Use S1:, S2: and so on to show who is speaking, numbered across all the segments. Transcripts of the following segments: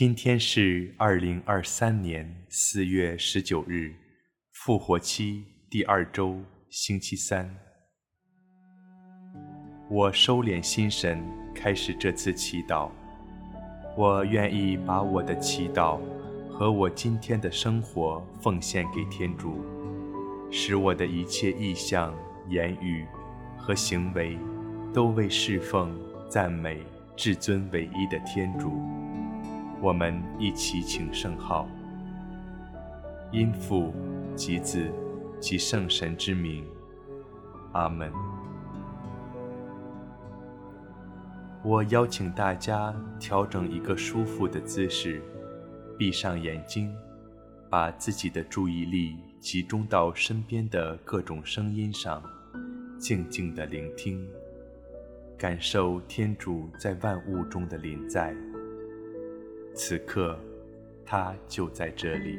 S1: 今天是二零二三年四月十九日，复活期第二周，星期三。我收敛心神，开始这次祈祷。我愿意把我的祈祷和我今天的生活奉献给天主，使我的一切意向、言语和行为都为侍奉、赞美至尊唯一的天主。我们一起请圣号，因父及子及圣神之名，阿门。我邀请大家调整一个舒服的姿势，闭上眼睛，把自己的注意力集中到身边的各种声音上，静静的聆听，感受天主在万物中的临在。此刻，他就在这里。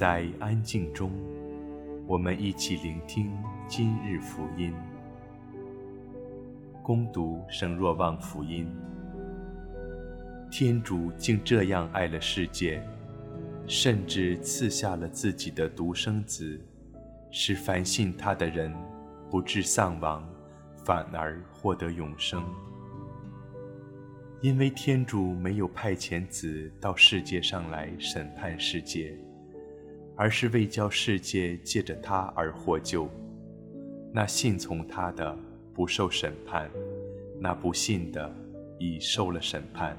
S1: 在安静中，我们一起聆听今日福音。恭读圣若望福音。天主竟这样爱了世界，甚至赐下了自己的独生子，使凡信他的人不致丧亡，反而获得永生。因为天主没有派遣子到世界上来审判世界。而是为叫世界借着他而获救，那信从他的不受审判，那不信的已受了审判，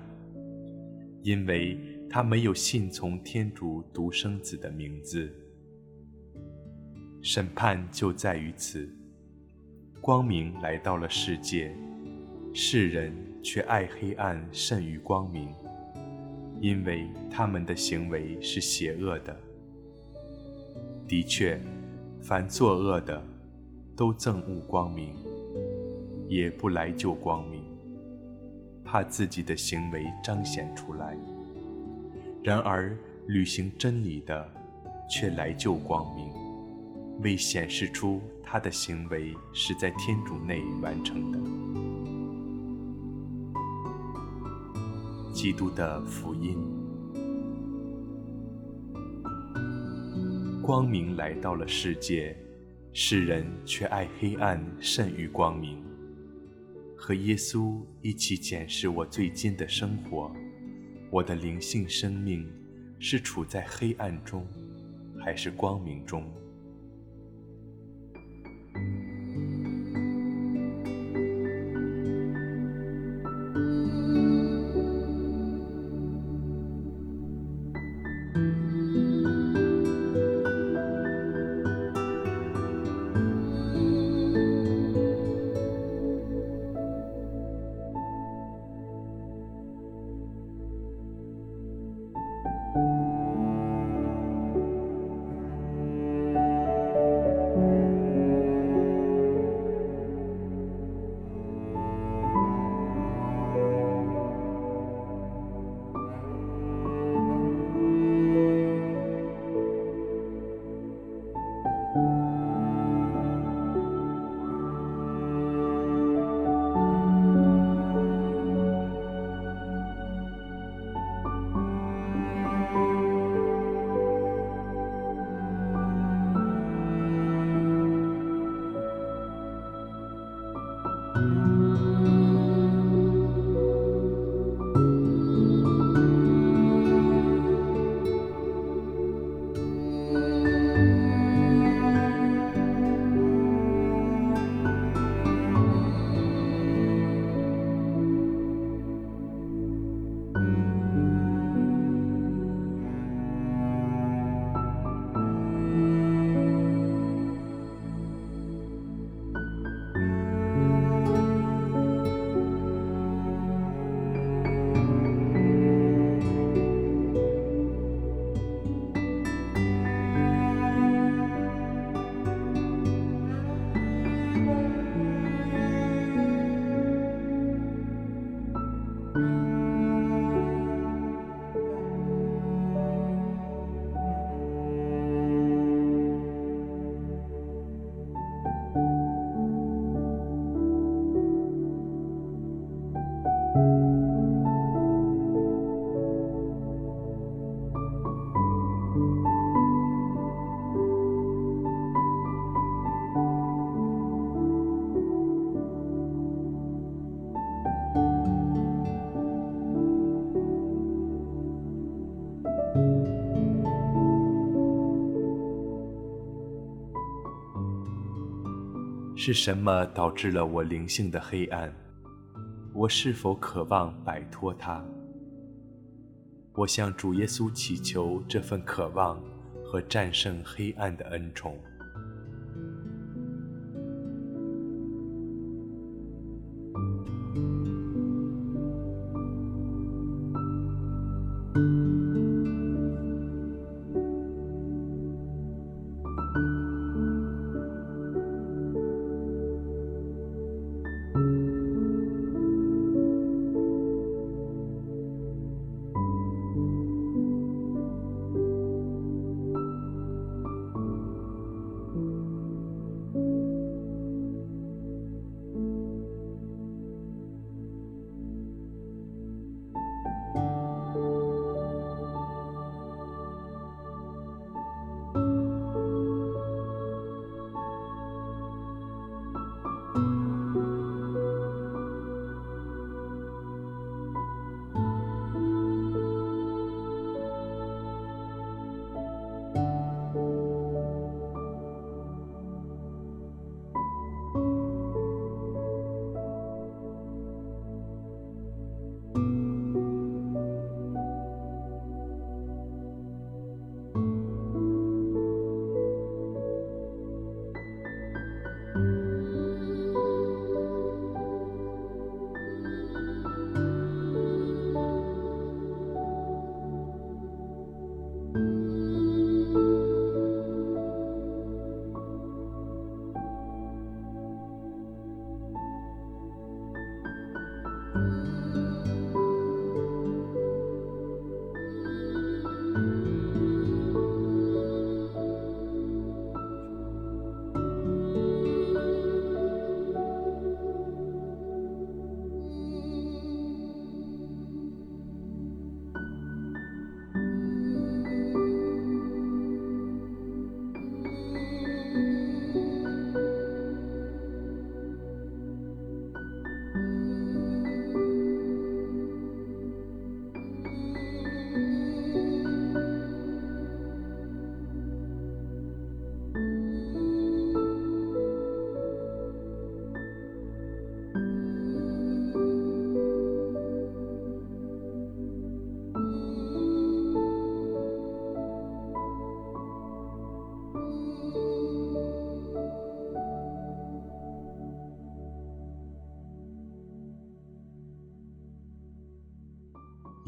S1: 因为他没有信从天主独生子的名字。审判就在于此，光明来到了世界，世人却爱黑暗甚于光明，因为他们的行为是邪恶的。的确，凡作恶的，都憎恶光明，也不来救光明，怕自己的行为彰显出来。然而，履行真理的，却来救光明，为显示出他的行为是在天主内完成的。基督的福音。光明来到了世界，世人却爱黑暗甚于光明。和耶稣一起检视我最近的生活，我的灵性生命是处在黑暗中，还是光明中？是什么导致了我灵性的黑暗？我是否渴望摆脱它？我向主耶稣祈求这份渴望和战胜黑暗的恩宠。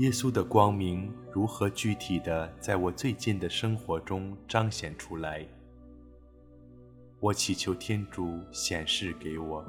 S1: 耶稣的光明如何具体的在我最近的生活中彰显出来？我祈求天主显示给我。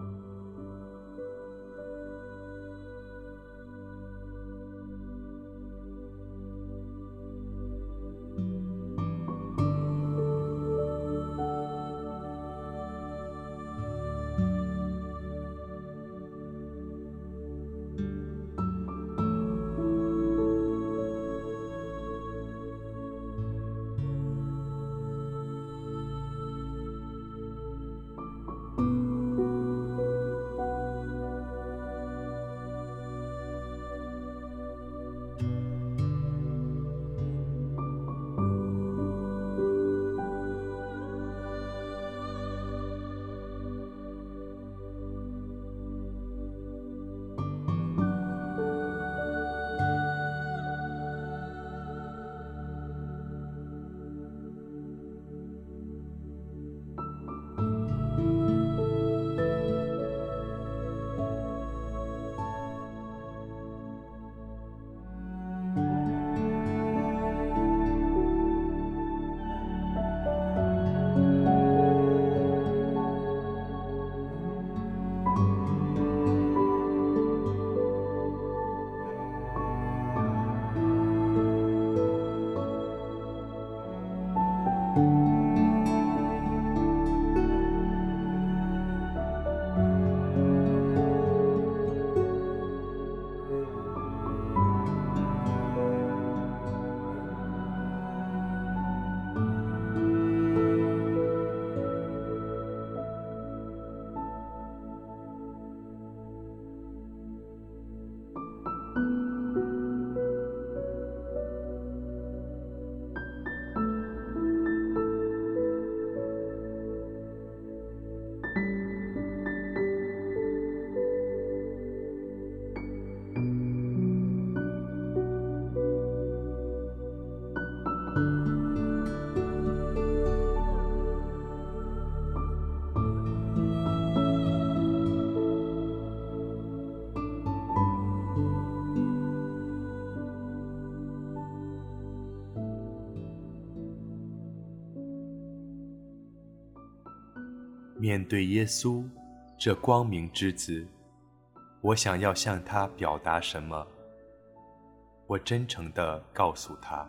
S1: 面对耶稣，这光明之子，我想要向他表达什么？我真诚地告诉他。